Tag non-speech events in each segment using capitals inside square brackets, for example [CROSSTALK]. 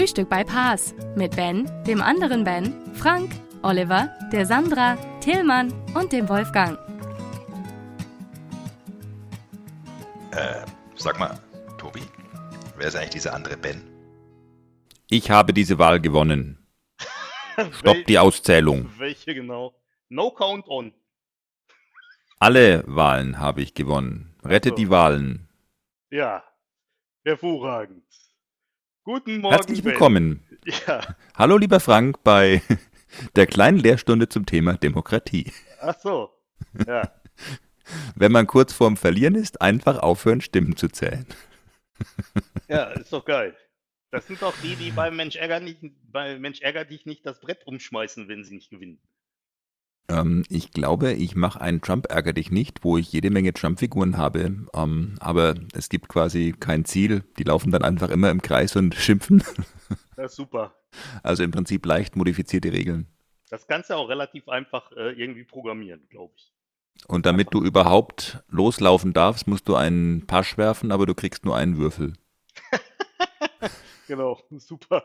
Frühstück bei Paas mit Ben, dem anderen Ben, Frank, Oliver, der Sandra, Tillmann und dem Wolfgang. Äh, sag mal, Tobi, wer ist eigentlich dieser andere Ben? Ich habe diese Wahl gewonnen. [LAUGHS] Stopp die Auszählung. Welche genau? No count on. Alle Wahlen habe ich gewonnen. Rettet so. die Wahlen. Ja, hervorragend. Guten Morgen, Herzlich willkommen. [LAUGHS] Ja, Hallo lieber Frank bei [LAUGHS] der kleinen Lehrstunde zum Thema Demokratie. ach so. Ja, [LAUGHS] Wenn man kurz vorm Verlieren ist, einfach aufhören, Stimmen zu zählen. ja, ist doch geil. Das sind doch die, die beim Mensch ärger, nicht, bei Mensch ärger dich nicht das Brett umschmeißen, wenn sie nicht gewinnen. Ähm, ich glaube, ich mache einen Trump ärger dich nicht, wo ich jede Menge Trump-Figuren habe. Ähm, aber es gibt quasi kein Ziel. Die laufen dann einfach immer im Kreis und [LAUGHS] schimpfen. Das ist super. Also im Prinzip leicht modifizierte Regeln. Das du auch relativ einfach äh, irgendwie programmieren, glaube ich. Und damit du überhaupt loslaufen darfst, musst du einen Pasch werfen, aber du kriegst nur einen Würfel. [LAUGHS] Genau, super.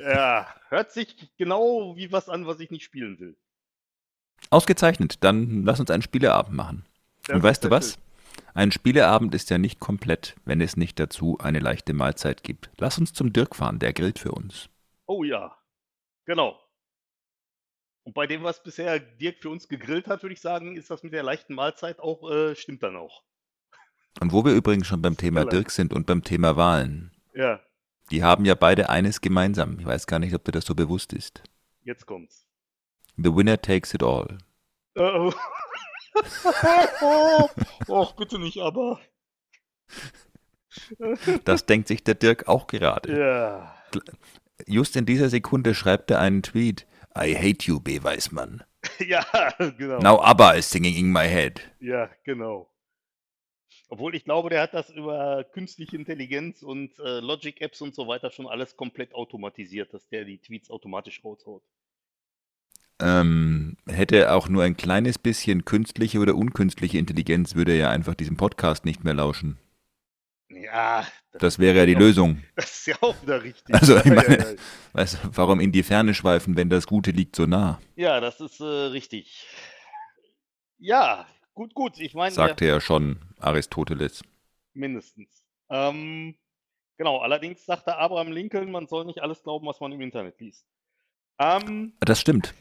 Ja, hört sich genau wie was an, was ich nicht spielen will. Ausgezeichnet, dann lass uns einen Spieleabend machen. Das Und weißt du was? Ein Spieleabend ist ja nicht komplett, wenn es nicht dazu eine leichte Mahlzeit gibt. Lass uns zum Dirk fahren, der grillt für uns. Oh ja, genau. Und bei dem, was bisher Dirk für uns gegrillt hat, würde ich sagen, ist das mit der leichten Mahlzeit auch, äh, stimmt dann auch. Und wo wir übrigens schon beim Thema. Dirk sind und beim Thema Wahlen. Ja, Die haben ja beide eines gemeinsam. Ich weiß gar nicht, ob dir das so bewusst ist. jetzt kommt's. The winner takes it all. Oh. [LAUGHS] Och, bitte nicht, aber. Das denkt sich der Dirk auch gerade. Ja. Just in dieser Sekunde schreibt er einen Tweet. I hate you, B. Weißmann. [LAUGHS] Ja, genau. Now ABBA is singing in my head. Ja, genau. Obwohl ich glaube, der hat das über künstliche Intelligenz und äh, Logic-Apps und so weiter schon alles komplett automatisiert, dass der die Tweets automatisch raushaut. Ähm, hätte auch nur ein kleines bisschen künstliche oder unkünstliche Intelligenz, würde er ja einfach diesem Podcast nicht mehr lauschen. Ja, Das wäre ja die auch- Lösung. [LAUGHS] Das ist ja auch wieder richtig. Also, ich ja, meine- ja, ja. Weißt du, warum in die Ferne schweifen, wenn das Gute liegt so nah? ja, das ist äh, richtig. Ja, gut, gut. Ich meine, Sagte ja schon Aristoteles. mindestens. Ähm, genau, allerdings sagte Abraham Lincoln, man soll nicht alles glauben, was man im Internet liest. Ähm, Das stimmt.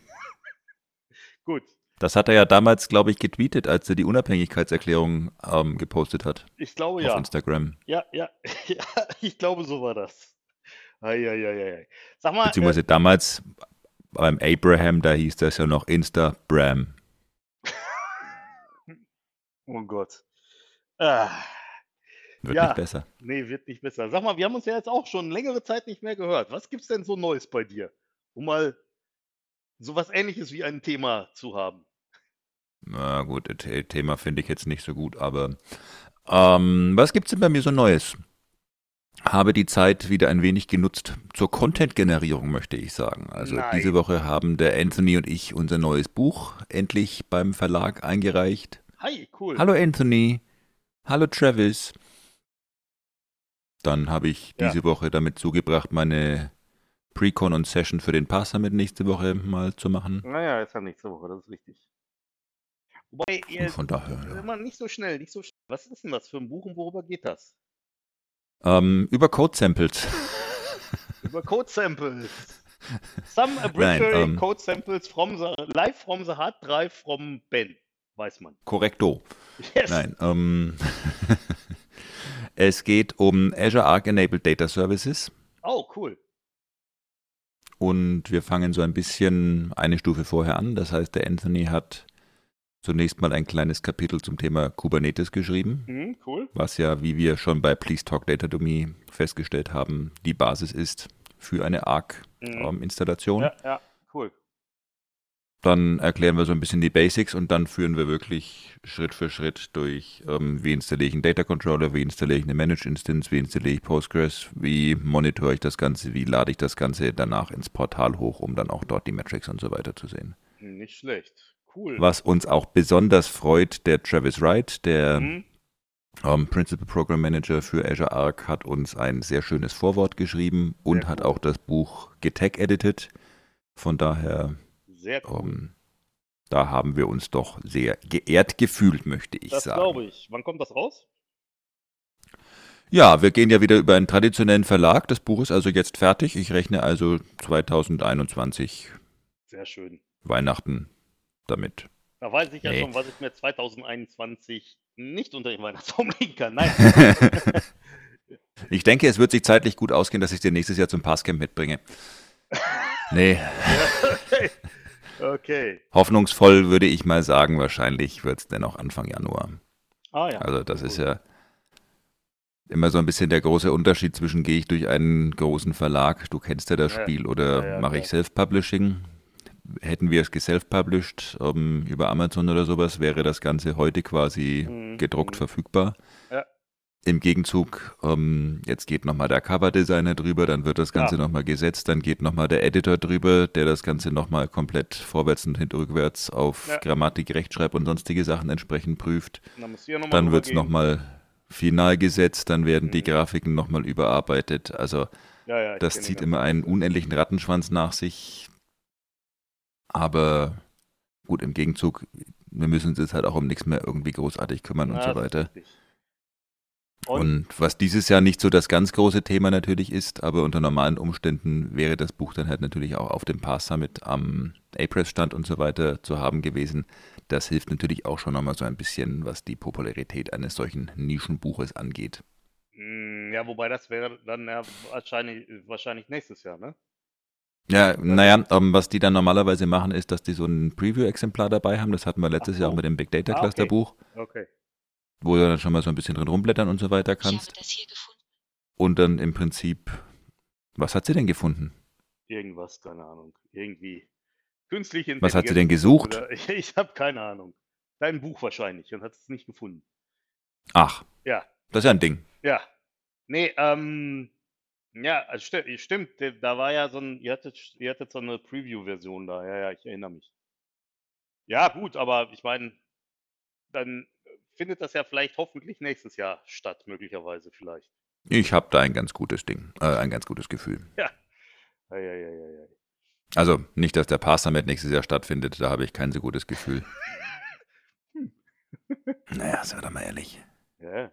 Gut. Das hat er ja damals, glaube ich, getweetet, als er die Unabhängigkeitserklärung ähm, gepostet hat Ich glaube auf ja. Instagram. Ja, ja, [LAUGHS] ja, ich glaube, so war das. Eieieiei. Sag mal, äh, Beziehungsweise damals beim Abraham, da hieß das ja noch Instabram. [LAUGHS] oh Gott. Ah, Wird Ja. nicht besser. nee, wird nicht besser. Sag mal, wir haben uns ja jetzt auch schon längere Zeit nicht mehr gehört. Was gibt's denn so Neues bei dir? Um mal sowas ähnliches wie ein Thema zu haben. Na gut, Thema finde ich jetzt nicht so gut, aber ähm, was gibt's denn bei mir so Neues? Habe die Zeit wieder ein wenig genutzt zur Content-Generierung, möchte ich sagen. Also Nein. diese Woche haben der Anthony und ich unser neues Buch endlich beim Verlag eingereicht. Hi, cool. Hallo Anthony. Hallo Travis. Dann habe ich Ja. diese Woche damit zugebracht, meine Precon und Session für den Pass Summit nächste Woche mal zu machen. Naja, ist ja nächste Woche, das ist richtig. Wobei, ihr, von daher, ja. nicht so schnell, nicht so schnell. Was ist denn das für ein Buch und worüber geht das? Ähm, über Code Samples. [LAUGHS] Über Code Samples. Some [LAUGHS] arbitrary ähm, Code Samples from the live from the hard drive from Ben. Weiß man. Korrekto. Yes. Nein. Ähm, [LAUGHS] es geht um Azure Arc Enabled Data Services Oh, cool. Und wir fangen so ein bisschen eine Stufe vorher an. Das heißt, der Anthony hat zunächst mal ein kleines Kapitel zum Thema Kubernetes geschrieben. Mhm, cool. was ja, wie wir schon bei Please Talk Data Me festgestellt haben, die Basis ist für eine Mhm. ARC-Installation. Ja, ja, cool. Dann erklären wir so ein bisschen die Basics und dann führen wir wirklich Schritt für Schritt durch, ähm, wie installiere ich einen Data Controller, wie installiere ich eine Managed Instance, wie installiere ich Postgres, wie monitore ich das Ganze, wie lade ich das Ganze danach ins Portal hoch, um dann auch dort die Metrics und so weiter zu sehen. Nicht schlecht. Cool. Was uns auch besonders freut, der Travis Wright, der Mhm. ähm, Principal Program Manager für Azure Arc, hat uns ein sehr schönes Vorwort geschrieben und Sehr hat cool. auch das Buch getag-edited. Von daher Sehr cool. ähm, da haben wir uns doch sehr geehrt gefühlt, möchte ich das sagen. glaube ich. Wann kommt das raus? Ja, wir gehen ja wieder über einen traditionellen Verlag. Das Buch ist also jetzt fertig. Ich rechne also 2021 Sehr schön. Weihnachten damit. Da weiß ich ja Nee. schon, was ich mir 2021 nicht unter den Weihnachtsbaum legen kann. Nein. [LAUGHS] ich denke, es wird sich zeitlich gut ausgehen, dass ich dir nächstes Jahr zum Passcamp mitbringe. [LAUGHS] Nee, okay. hoffnungsvoll würde ich mal sagen, wahrscheinlich wird es dennoch Anfang Januar. Ah ja. Also das ist ja immer so ein bisschen der große Unterschied zwischen gehe ich durch einen großen Verlag, du kennst ja das Ja. Spiel, oder Ja, ja, mache ich. Self-Publishing. Hätten wir es geself-published ähm, über Amazon oder sowas, wäre das Ganze heute quasi Mhm, gedruckt mhm. verfügbar. Im Gegenzug, ähm, jetzt geht nochmal der Coverdesigner drüber, dann wird das Ganze Ja. nochmal gesetzt, dann geht nochmal der Editor drüber, der das Ganze nochmal komplett vorwärts und rückwärts auf Ja. Grammatik, Rechtschreib und sonstige Sachen entsprechend prüft. Dann, Dann wird es nochmal final gesetzt, dann werden die Mhm. Grafiken nochmal überarbeitet. Also Ja, das zieht immer einen unendlichen Rattenschwanz nach sich. Aber gut, im Gegenzug, wir müssen uns jetzt halt auch um nichts mehr irgendwie großartig kümmern und so weiter. richtig. Und, Und was dieses Jahr nicht so das ganz große Thema natürlich ist, aber unter normalen Umständen wäre das Buch dann halt natürlich auch auf dem Pass Summit am A-Press-Stand und so weiter zu haben gewesen. Das hilft natürlich auch schon nochmal so ein bisschen, was die Popularität eines solchen Nischenbuches angeht. mh, ja, wobei das wäre dann ja wahrscheinlich, wahrscheinlich nächstes Jahr, ne? Ja, naja, ähm, was die dann normalerweise machen, ist, dass die so ein Preview-Exemplar dabei haben. Das hatten wir letztes Ach Jahr auch mit dem Big Data Ah, Cluster okay. Buch, Okay. Wo du dann schon mal so ein bisschen drin rumblättern und so weiter Ich habe kannst. das hier gefunden. Und dann im Prinzip, was hat sie denn gefunden? Irgendwas, keine Ahnung. Irgendwie. Künstliche Intelligenz. Was hat sie denn gesucht? Oder, ich [LAUGHS] ich habe keine Ahnung. Dein Buch wahrscheinlich und hat es nicht gefunden. Ach, Ja, das ist ja ein Ding. ja. Nee, ähm, ja, also sti stimmt, da war ja so ein, ihr hattet, ihr hattet so eine Preview-Version da, ja, ja, ich erinnere mich. Ja, gut, aber ich meine, dann findet das ja vielleicht hoffentlich nächstes Jahr statt, möglicherweise vielleicht. Ich habe da ein ganz gutes Ding, äh, ein ganz gutes Gefühl. Ja. Ja, ja, ja. Also nicht, dass der Pass Summit nächstes Jahr stattfindet, da habe ich kein so gutes Gefühl. [LAUGHS] naja, sei doch mal ehrlich. Ja.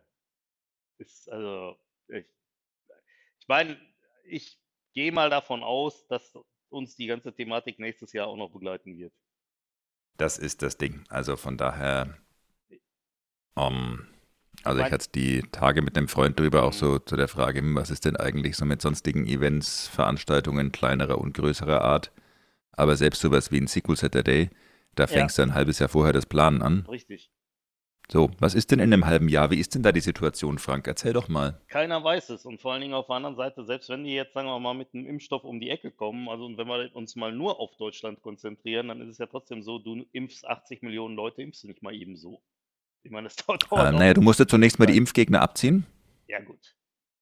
Ist also, ich, ich meine, ich gehe mal davon aus, dass uns die ganze Thematik nächstes Jahr auch noch begleiten wird. Das ist das Ding. Also von daher, ähm, also ich hatte die Tage mit einem Freund drüber auch so zu der Frage, hm, was ist denn eigentlich so mit sonstigen Events, Veranstaltungen kleinerer und größerer Art. Aber selbst sowas wie ein SQL Saturday, da fängst du ein halbes Jahr vorher das Planen an. Richtig. So, was ist denn in einem halben Jahr? Wie ist denn da die Situation, Frank? Erzähl doch mal. Keiner weiß es. Und vor allen Dingen auf der anderen Seite, selbst wenn die jetzt, sagen wir mal, mit einem Impfstoff um die Ecke kommen, also und wenn wir uns mal nur auf Deutschland konzentrieren, dann ist es ja trotzdem so, du impfst 80 Millionen Leute, impfst du nicht mal eben so. Ich meine, das [LAUGHS] dauert, dauert Äh, auch naja, du ein musst ja zunächst mal die Zeit. Impfgegner abziehen. Ja, gut.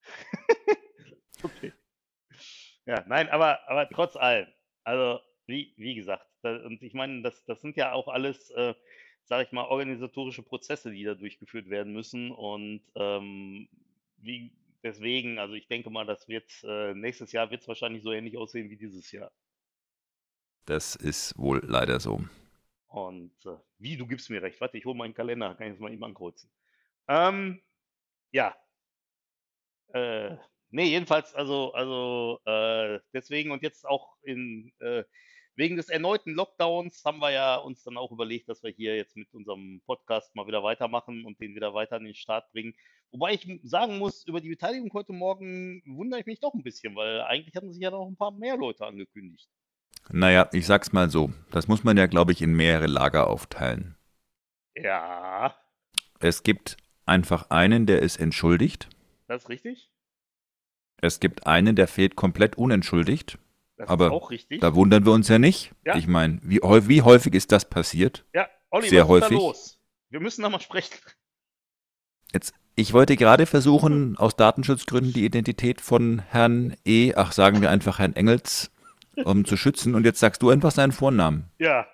[LAUGHS] okay. Ja, nein, aber, aber trotz allem, also wie, wie gesagt, da, und ich meine, das, das sind ja auch alles, äh, sage ich mal, organisatorische Prozesse, die da durchgeführt werden müssen. Und ähm, wie, deswegen, also ich denke mal, das wird äh, nächstes Jahr wird es wahrscheinlich so ähnlich aussehen wie dieses Jahr. Das ist wohl leider so. Und äh, wie, du gibst mir recht. Warte, ich hole meinen Kalender, kann ich das mal eben ankreuzen. Ähm, ja. Äh, nee, jedenfalls, also, also äh, deswegen und jetzt auch in äh, wegen des erneuten Lockdowns haben wir ja uns dann auch überlegt, dass wir hier jetzt mit unserem Podcast mal wieder weitermachen und den wieder weiter an den Start bringen. Wobei ich sagen muss, über die Beteiligung heute Morgen wundere ich mich doch ein bisschen, weil eigentlich hatten sich ja noch ein paar mehr Leute angekündigt. Naja, ich sag's mal so. Das muss man ja, glaube ich, in mehrere Lager aufteilen. Ja, Es gibt einfach einen, der ist entschuldigt. das ist richtig. Es gibt einen, der fehlt komplett unentschuldigt. Das Aber ist auch richtig. Da wundern wir uns ja nicht. Ja. Ich meine, wie, wie häufig ist das passiert? Ja, Olli, Sehr was ist häufig. da los? Wir müssen nochmal sprechen. Jetzt, ich wollte gerade versuchen, aus Datenschutzgründen die Identität von Herrn E., ach sagen wir einfach Herrn Engels, um zu schützen. Und jetzt sagst du einfach seinen Vornamen. Ja,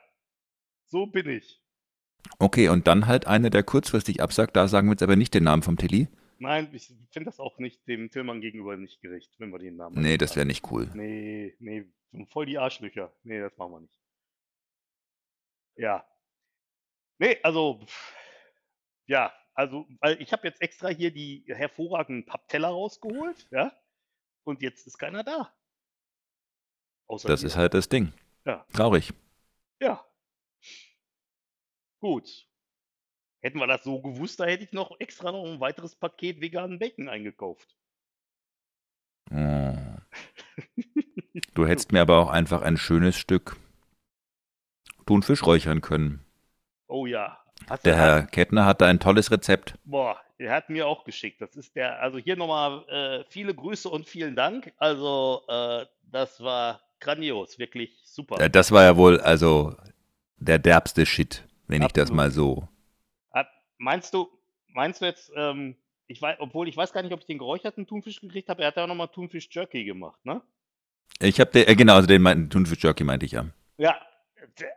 so bin ich. Okay, und dann halt einer, der kurzfristig absagt. Da sagen wir jetzt aber nicht den Namen vom Tilly. Nein, ich finde das auch nicht dem Tillmann gegenüber nicht gerecht, wenn wir den Namen Nee, nicht das sagen. wäre nicht cool. Nee, nee, voll die Arschlöcher. Nee, das machen wir nicht. Ja. Nee, also, ja, also, weil ich habe jetzt extra hier die hervorragenden Pappteller rausgeholt, ja, und jetzt ist keiner da. Außer Das dir. ist halt das Ding. Ja. Traurig. Ja. Gut. Hätten wir das so gewusst, da hätte ich noch extra noch ein weiteres Paket veganen Bacon eingekauft. Oh. Du hättest mir aber auch einfach ein schönes Stück Thunfisch räuchern können. Oh ja. Hast Der Herr Kettner hat da ein tolles Rezept. Boah, er hat mir auch geschickt. Das ist der, also hier nochmal äh, viele Grüße und vielen Dank. Also, äh, das war grandios, wirklich super. Äh, Das war ja wohl also der derbste Shit, wenn ich das Absolut. mal so. Meinst du, meinst du jetzt, ähm, ich weiß, obwohl ich weiß gar nicht, ob ich den geräucherten Thunfisch gekriegt habe, er hat ja nochmal Thunfisch Jerky gemacht, ne? Ich habe den, äh, genau, also den meinten Thunfisch Jerky meinte ich ja. Ja,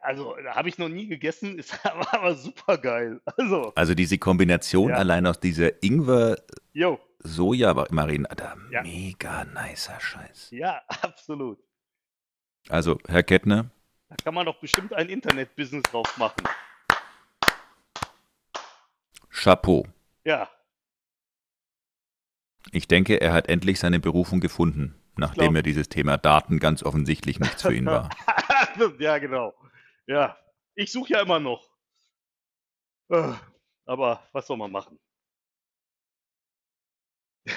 also habe ich noch nie gegessen, [LAUGHS] ist aber, aber super geil. Also, Also diese Kombination Ja. allein aus dieser Ingwer-Soja-Marine, da Ja. mega nicer Scheiß. ja, [LAUGHS] absolut. Also, Herr Kettner, Da kann man doch bestimmt ein Internet-Business drauf machen. Chapeau. Ja, Ich denke, er hat endlich seine Berufung gefunden, nachdem er dieses Thema Daten ganz offensichtlich nichts für ihn war. [LAUGHS] ja, genau. Ja, ich suche ja immer noch. Aber was soll man machen? [LAUGHS]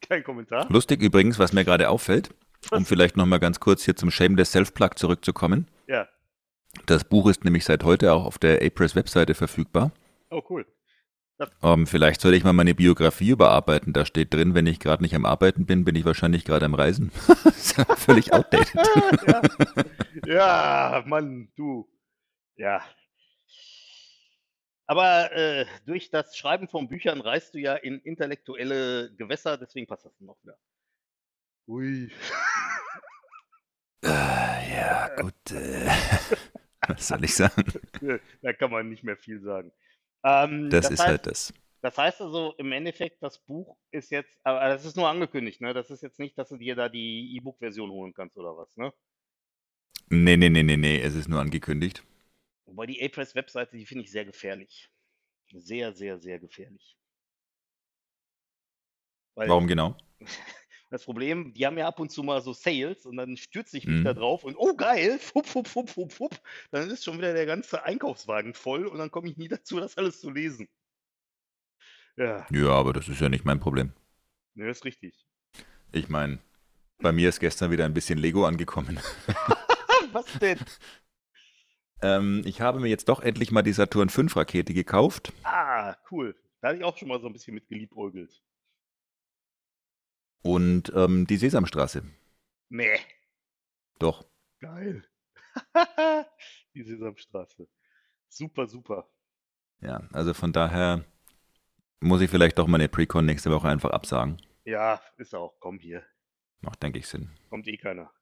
Kein Kommentar. Lustig übrigens, was mir gerade auffällt, um vielleicht nochmal ganz kurz hier zum Shameless Self-Plug zurückzukommen. Ja. Das Buch ist nämlich seit heute auch auf der A-Press-Webseite verfügbar. Oh, cool. Ähm, vielleicht sollte ich mal meine Biografie überarbeiten. Da steht drin, wenn ich gerade nicht am Arbeiten bin, bin ich wahrscheinlich gerade am Reisen. [LAUGHS] ist ja völlig outdated. [LAUGHS] ja. ja, Mann, du. Ja. Aber äh, durch das Schreiben von Büchern reist du ja in intellektuelle Gewässer, deswegen passt das noch wieder. Ui. Äh, [LAUGHS] ja, gut. Äh, [LAUGHS] was soll ich sagen? [LAUGHS] da kann man nicht mehr viel sagen. Ähm, Das, ist heißt, halt das. Das heißt also im Endeffekt, das Buch ist jetzt, aber das ist nur angekündigt, ne? Das ist jetzt nicht, dass du dir da die E-Book-Version holen kannst oder was, ne? Nee, nee, nee, nee, nee, es ist nur angekündigt. Wobei die A-Press-Webseite, die finde ich sehr gefährlich. Sehr, sehr, sehr gefährlich. Weil Warum genau? Das Problem, die haben ja ab und zu mal so Sales und dann stürze ich mich Mhm. da drauf und oh geil, fupp, fupp, fupp, fupp, fupp, dann ist schon wieder der ganze Einkaufswagen voll und dann komme ich nie dazu, das alles zu lesen. Ja, Ja, aber das ist ja nicht mein Problem. ne, ist richtig. Ich meine, bei mir ist gestern wieder ein bisschen Lego angekommen. [LAUGHS] Was denn? Ähm, ich habe mir jetzt doch endlich mal die Saturn 5 Rakete gekauft. Ah, cool. Da hatte ich auch schon mal so ein bisschen mit geliebäugelt. Und ähm, die Sesamstraße. Nee, Doch. geil. [LAUGHS] Die Sesamstraße. Super, super. Ja, also von daher muss ich vielleicht doch meine Precon nächste Woche einfach absagen. Ja, ist auch. Komm hier. Macht, denke ich, Sinn. Kommt eh keiner.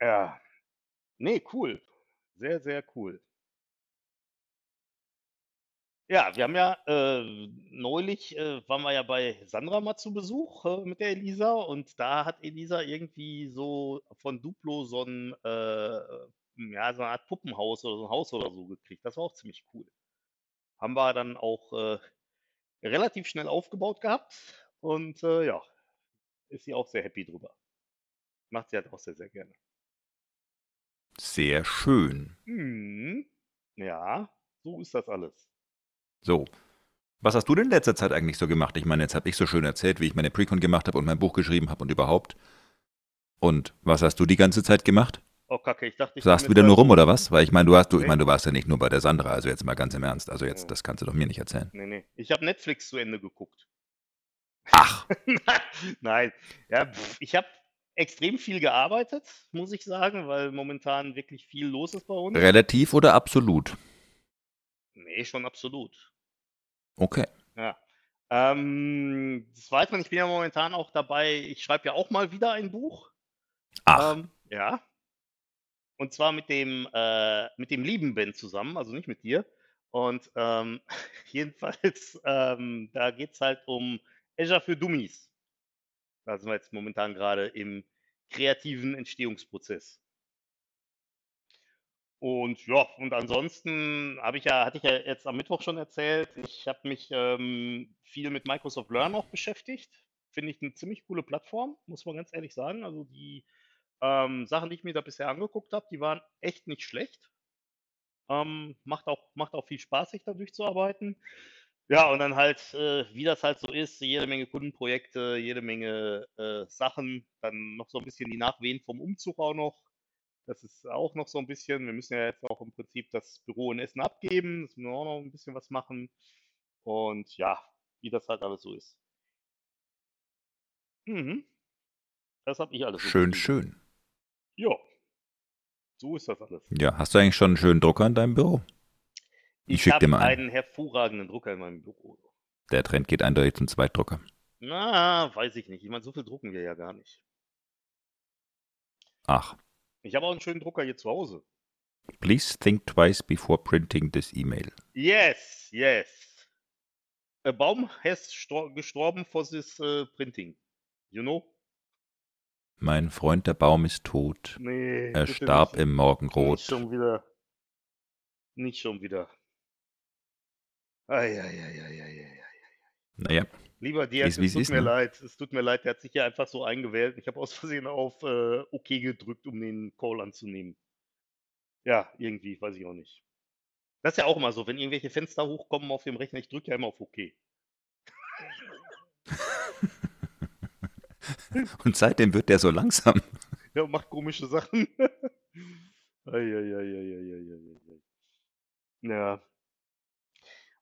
Ja. Nee, cool. Sehr, sehr cool. Ja, wir haben ja äh, neulich äh, waren wir ja bei Sandra mal zu Besuch äh, mit der Elisa und da hat Elisa irgendwie so von Duplo so ein äh, ja so eine Art Puppenhaus oder so ein Haus oder so gekriegt. Das war auch ziemlich cool. Haben wir dann auch äh, relativ schnell aufgebaut gehabt und äh, ja, ist sie auch sehr happy drüber. Macht sie halt auch sehr, sehr gerne. Sehr schön. Mhm. Ja, so ist das alles. So. Was hast du denn in letzter Zeit eigentlich so gemacht? Ich meine, jetzt habe ich so schön erzählt, wie ich meine Precon gemacht habe und mein Buch geschrieben habe und überhaupt. Und was hast du die ganze Zeit gemacht? Oh, Kacke, ich dachte, ich Saßt wieder nur rum oder was? Weil ich meine, du hast du, ich meine, du warst ja nicht nur bei der Sandra, also jetzt mal ganz im Ernst. Also jetzt, das kannst du doch mir nicht erzählen. Nee, nee. Ich habe Netflix zu Ende geguckt. Ach, [LAUGHS] Nein, ja, pf, ich habe extrem viel gearbeitet, muss ich sagen, weil momentan wirklich viel los ist bei uns. relativ oder absolut? Nee, schon absolut. Okay. Ja. Ähm, des Weiteren, ich bin ja momentan auch dabei, ich schreibe ja auch mal wieder ein Buch. Ach, Ähm, ja. Und zwar mit dem, äh, mit dem lieben Ben zusammen, also nicht mit dir. Und ähm, [LAUGHS] jedenfalls, ähm, da geht es halt um Azure für Dummies. Da sind wir jetzt momentan gerade im kreativen Entstehungsprozess. Und ja, und ansonsten habe ich ja, hatte ich ja jetzt am Mittwoch schon erzählt, ich habe mich ähm, viel mit Microsoft Learn auch beschäftigt. Finde ich eine ziemlich coole Plattform, muss man ganz ehrlich sagen. Also die ähm, Sachen, die ich mir da bisher angeguckt habe, die waren echt nicht schlecht. Ähm, macht auch, macht auch viel Spaß, sich da durchzuarbeiten. Ja, und dann halt, äh, wie das halt so ist, jede Menge Kundenprojekte, jede Menge äh, Sachen, dann noch so ein bisschen die Nachwehen vom Umzug auch noch. Das ist auch noch so ein bisschen, wir müssen ja jetzt auch im Prinzip das Büro in Essen abgeben, das müssen wir auch noch ein bisschen was machen. Und ja, wie das halt alles so ist. Mhm. Das habe ich alles so schön, geschrieben. schön. Ja, so ist das alles. Ja, hast du eigentlich schon einen schönen Drucker in deinem Büro? Ich Ich schick dir habe mal einen. einen hervorragenden Drucker in meinem Büro. Der Trend geht eindeutig zum Zweitdrucker. Na, weiß ich nicht. Ich meine, so viel drucken wir ja gar nicht. Ach, Ich habe auch einen schönen Drucker hier zu Hause. please think twice before printing this email. Yes, yes. A Baum has stor gestorben for this uh, printing. You know? Mein Freund, der Baum ist tot. Nee, Er starb nicht. im Nicht Morgenrot. schon wieder. Nicht schon wieder. Eieieiei. Naja, Lieber wie es tut ist, mir ne? leid. Es tut mir leid, der hat sich hier einfach so eingewählt. Ich habe aus Versehen auf äh, OK gedrückt, um den Call anzunehmen. Ja, irgendwie, weiß ich auch nicht. Das ist ja auch immer so, wenn irgendwelche Fenster hochkommen auf dem Rechner, ich drücke ja immer auf OK. [LAUGHS] und seitdem wird der so langsam. [LAUGHS] Ja, und macht komische Sachen. [LAUGHS] Eieieiei. Ja.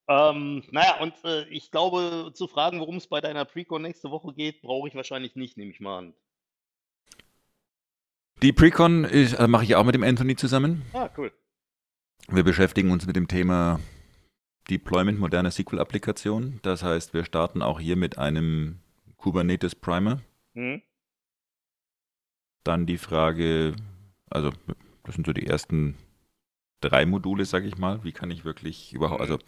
Ähm, naja, und äh, ich glaube, zu fragen, worum es bei deiner Precon nächste Woche geht, brauche ich wahrscheinlich nicht, nehme ich mal an. Die Precon äh, mache ich auch mit dem Anthony zusammen. Ah, cool. Wir beschäftigen uns mit dem Thema Deployment moderner SQL-Applikationen. Das heißt, wir starten auch hier mit einem Kubernetes Primer. Hm? Dann die Frage, also das sind so die ersten drei Module, sage ich mal. Wie kann ich wirklich überhaupt, Mhm. also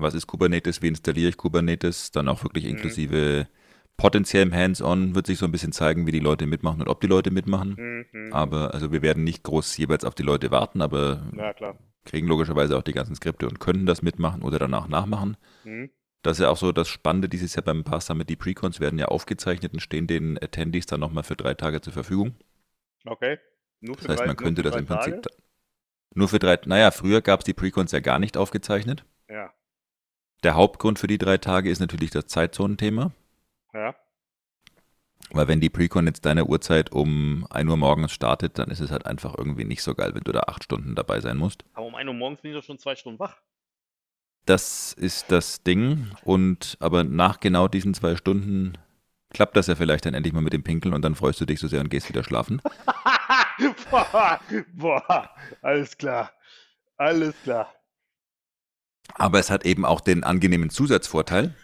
was ist Kubernetes, wie installiere ich Kubernetes, dann auch wirklich Mhm. inklusive potenziellem Hands-on wird sich so ein bisschen zeigen, wie die Leute mitmachen und ob die Leute mitmachen. Hm, hm. Aber also wir werden nicht groß jeweils auf die Leute warten, aber Ja, klar. kriegen logischerweise auch die ganzen Skripte und können das mitmachen oder danach nachmachen. Hm? Das ist ja auch so das Spannende dieses Jahr beim Pass Summit. Die Precons werden ja aufgezeichnet und stehen den Attendees dann nochmal für drei Tage zur Verfügung. Okay. Nur Das für heißt, drei, man könnte das im Prinzip nur für drei, naja, früher gab es die Precons ja gar nicht aufgezeichnet. Der Hauptgrund für die drei Tage ist natürlich das Zeitzonenthema, Ja. weil wenn die Precon jetzt deiner Uhrzeit um 1 Uhr morgens startet, dann ist es halt einfach irgendwie nicht so geil, wenn du da acht Stunden dabei sein musst. Aber um 1 Uhr morgens bin ich doch schon zwei Stunden wach. Das ist das Ding. Und aber nach genau diesen zwei Stunden klappt das ja vielleicht dann endlich mal mit dem Pinkeln und dann freust du dich so sehr und gehst wieder schlafen. [LAUGHS] boah, boah, alles klar. Alles klar. Aber es hat eben auch den angenehmen Zusatzvorteil,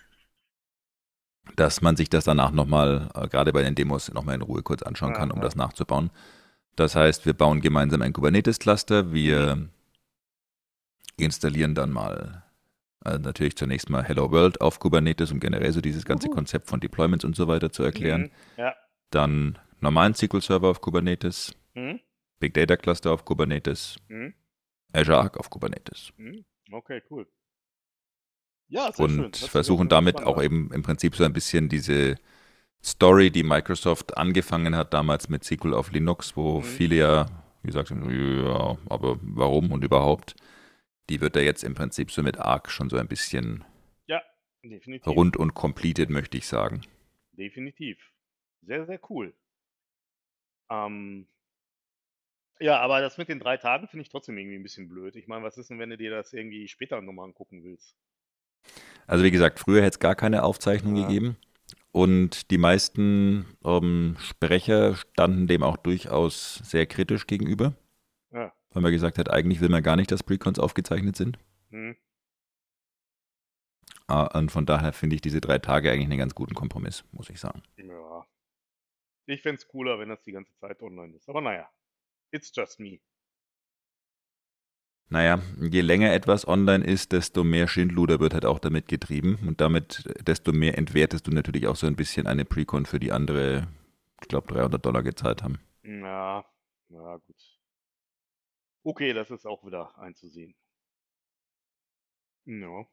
dass man sich das danach nochmal, äh, gerade bei den Demos, nochmal in Ruhe kurz anschauen kann, um das nachzubauen. Das heißt, wir bauen gemeinsam ein Kubernetes-Cluster, wir installieren dann mal äh, natürlich zunächst mal Hello World auf Kubernetes, um generell so dieses ganze Uhu. Konzept von Deployments und so weiter zu erklären. Mhm. Ja. Dann normalen SQL-Server auf Kubernetes, Mhm. Big Data Cluster auf Kubernetes, Mhm. Azure Arc auf Kubernetes. Okay, cool. Ja, sehr und versuchen damit auch eben im Prinzip so ein bisschen diese Story, die Microsoft angefangen hat damals mit SQL auf Linux, wo Mhm. viele ja gesagt haben, ja, aber warum und überhaupt, die wird er jetzt im Prinzip so mit Arc schon so ein bisschen Definitiv. rund und completed, möchte ich sagen. Definitiv. Sehr, sehr cool. Ähm, ja, aber das mit den drei Tagen finde ich trotzdem irgendwie ein bisschen blöd. Ich meine, was ist denn, wenn du dir das irgendwie später nochmal angucken willst? Also wie gesagt, früher hätte es gar keine Aufzeichnung Ja. gegeben. und die meisten ähm, Sprecher standen dem auch durchaus sehr kritisch gegenüber. Ja. Weil man gesagt hat, eigentlich will man gar nicht, dass Precons aufgezeichnet sind. Hm. Ah, Und von daher finde ich diese drei Tage eigentlich einen ganz guten Kompromiss, muss ich sagen. Ja. Ich fände es cooler, wenn das die ganze Zeit online ist. Aber naja, it's just me. Naja, je länger etwas online ist, desto mehr Schindluder wird halt auch damit getrieben und damit desto mehr entwertest du natürlich auch so ein bisschen eine Precon für die andere, ich glaube, 300 Dollar gezahlt haben. Ja, na gut. Okay, das ist auch wieder einzusehen. Ja.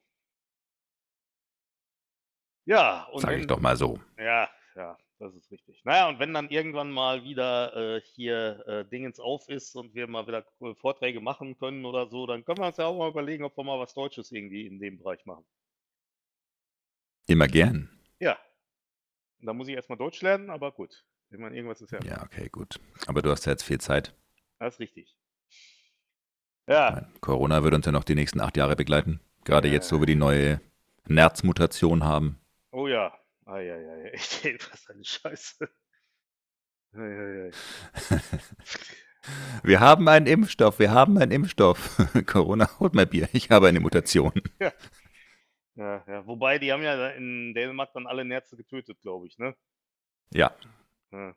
Ja, und Sag ich wenn, doch mal so. Ja, ja, das ist richtig. Naja, und wenn dann irgendwann mal wieder äh, hier äh, Dingens auf ist und wir mal wieder äh, Vorträge machen können oder so, dann können wir uns ja auch mal überlegen, ob wir mal was Deutsches irgendwie in dem Bereich machen. Immer gern. Ja. Da muss ich erstmal Deutsch lernen, aber gut. Ich meine, irgendwas ist ja. Ja, okay, gut. Aber du hast ja jetzt viel Zeit. Das ist richtig. Ja, Mein, Corona wird uns ja noch die nächsten acht Jahre begleiten. Gerade Ja, jetzt, wo wir die neue Nerzmutation haben. oh ja. Eieiei, echt, ey, was eine Scheiße. Eieiei. [LAUGHS] Wir haben einen Impfstoff, wir haben einen Impfstoff. [LAUGHS] Corona, holt mal Bier, ich habe eine Mutation. [LAUGHS] Ja, ja. Wobei, die haben ja in Dänemark dann alle Nerze getötet, glaube ich, ne? Ja, Ja.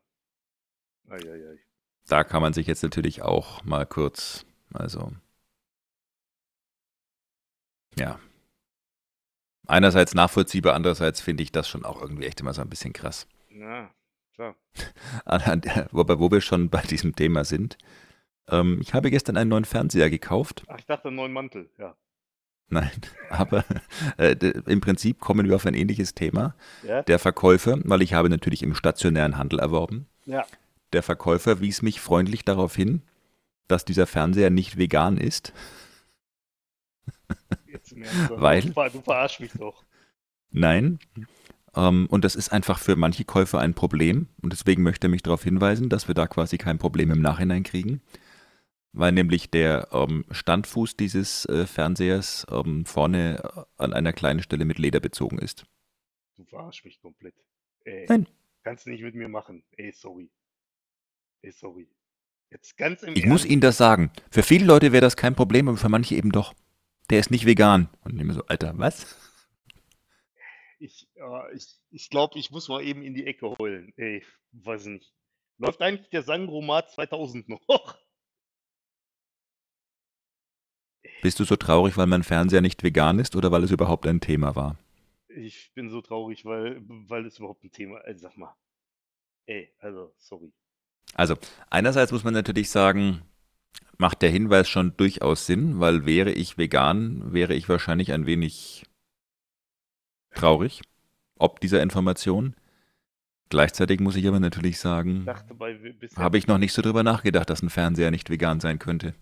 Eieiei. da kann man sich jetzt natürlich auch mal kurz, also, ja. Einerseits nachvollziehbar, andererseits finde ich das schon auch irgendwie echt immer so ein bisschen krass. Ja, klar. [LAUGHS] Wobei, wo wir schon bei diesem Thema sind. Ähm, ich habe gestern einen neuen Fernseher gekauft. Ach, ich dachte, einen neuen Mantel, ja. Nein, [LAUGHS] aber äh, im Prinzip kommen wir auf ein ähnliches Thema. Ja? Der Verkäufer, weil ich habe natürlich im stationären Handel erworben, Ja. der Verkäufer wies mich freundlich darauf hin, dass dieser Fernseher nicht vegan ist. [LAUGHS] Jetzt im Ernst, Weil? Du, ver- du verarsch mich doch. Nein. Ähm, und das ist einfach für manche Käufer ein Problem. Und deswegen möchte er mich darauf hinweisen, dass wir da quasi kein Problem im Nachhinein kriegen. Weil nämlich der ähm, Standfuß dieses äh, Fernsehers ähm, vorne äh, an einer kleinen Stelle mit Leder bezogen ist. Du verarsch mich komplett. Ey, Nein. kannst du nicht mit mir machen. Ey, sorry. Ey, sorry. Jetzt ganz im Ich muss Ernst. Ihnen das sagen. Für viele Leute wäre das kein Problem, aber für manche eben doch. Der ist nicht vegan. Und ich mir so, Alter, was? Ich, äh, ich, ich glaube, ich muss mal eben in die Ecke heulen. Ey, weiß nicht. Läuft eigentlich der Sangromat 2000 noch? [LAUGHS] Bist du so traurig, weil mein Fernseher nicht vegan ist oder weil es überhaupt ein Thema war? Ich bin so traurig, weil, weil es überhaupt ein Thema ist. Sag mal. Ey, also, sorry. Also, einerseits muss man natürlich sagen, macht der Hinweis schon durchaus Sinn, weil wäre ich vegan, wäre ich wahrscheinlich ein wenig traurig, ob dieser Information. Gleichzeitig muss ich aber natürlich Ich sagen, habe ich noch nicht so drüber nachgedacht, dass ein Fernseher nicht vegan sein könnte.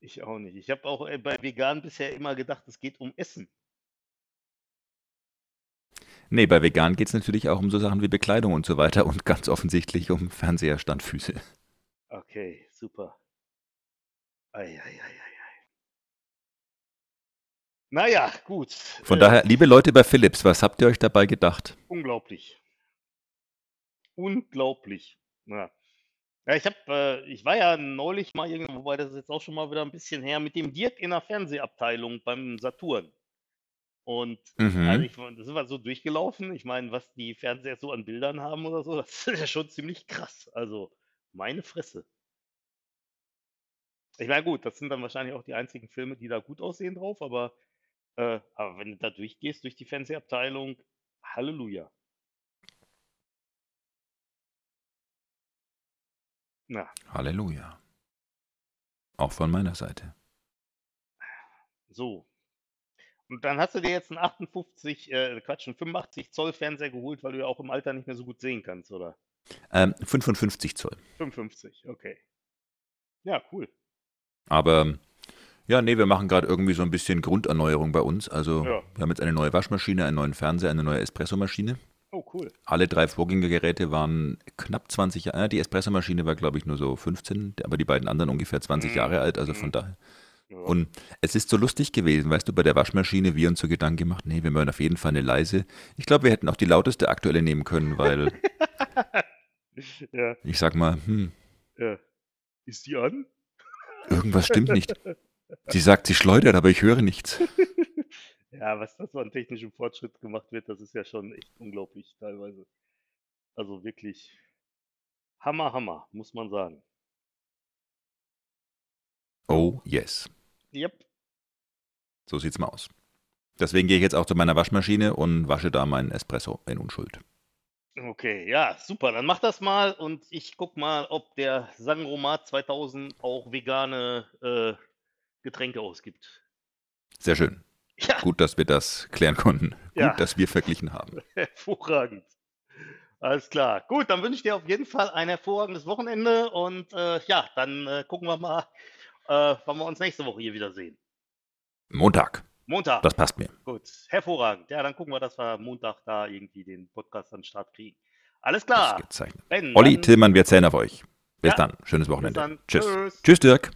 Ich auch nicht. Ich habe auch äh, bei vegan bisher immer gedacht, es geht um Essen. Nee, bei vegan geht es natürlich auch um so Sachen wie Bekleidung und so weiter und ganz offensichtlich um Fernseherstandfüße. Okay, super. Eieieiei. Naja, gut. Von äh, daher, liebe Leute bei Philips, was habt ihr euch dabei gedacht? Unglaublich. Unglaublich. Ja. Ja, ich habe, äh, ich war ja neulich mal irgendwo, wobei das ist jetzt auch schon mal wieder ein bisschen her, mit dem Dirk in der Fernsehabteilung beim Saturn. Und Mhm. also ich, da sind wir so durchgelaufen. Ich meine, was die Fernseher so an Bildern haben oder so, [LAUGHS] das ist ja schon ziemlich krass. Also, meine Fresse. Ich meine, gut, das sind dann wahrscheinlich auch die einzigen Filme, die da gut aussehen drauf, aber, äh, aber wenn du da durchgehst, durch die Fernsehabteilung, Halleluja. Na, Halleluja. Auch von meiner Seite. so. Und dann hast du dir jetzt einen 58, äh, Quatsch, einen 85 Zoll Fernseher geholt, weil du ja auch im Alter nicht mehr so gut sehen kannst, oder? Ähm, 55 Zoll. 55, okay. Ja, cool. Aber ja, nee, wir machen gerade irgendwie so ein bisschen Grunderneuerung bei uns. Also Ja. wir haben jetzt eine neue Waschmaschine, einen neuen Fernseher, eine neue Espressomaschine. Oh, cool. Alle drei Vorgängergeräte waren knapp 20 Jahre. Die Espressomaschine war, glaube ich, nur so 15, aber die beiden anderen ungefähr 20 Mhm. Jahre alt. Also Mhm. von daher Ja. Und es ist so lustig gewesen, weißt du, bei der Waschmaschine, wir uns so Gedanken gemacht, nee, wir wollen auf jeden Fall eine leise. Ich glaube, wir hätten auch die lauteste aktuelle nehmen können, weil [LAUGHS] ja, ich sag mal, hm, ja. Ist die an? Irgendwas stimmt nicht. Sie sagt, sie schleudert, aber ich höre nichts. [LAUGHS] Ja, was das so an technischem Fortschritt gemacht wird, das ist ja schon echt unglaublich teilweise. Also wirklich Hammer, Hammer, muss man sagen. Oh, yes. Yep. So sieht's mal aus. Deswegen gehe ich jetzt auch zu meiner Waschmaschine und wasche da meinen Espresso in Unschuld. Okay, ja, super. Dann mach das mal und ich guck mal, ob der Sangromat 2000 auch vegane äh, Getränke ausgibt. Sehr schön. Ja, Gut, dass wir das klären konnten. Gut, Ja. dass wir verglichen haben. [LAUGHS] hervorragend. Alles klar. Gut, dann wünsche ich dir auf jeden Fall ein hervorragendes Wochenende und äh, ja, dann äh, gucken wir mal, äh, wann wir uns nächste Woche hier wiedersehen. Montag. Montag. Das passt mir. Gut, hervorragend. Ja, dann gucken wir, dass wir Montag da irgendwie den Podcast an den Start kriegen. Alles klar. Ben, Olli, Tillmann, wir zählen auf euch. Bis Ja. dann. Schönes Wochenende. dann. Tschüss. Tschüss, Dirk.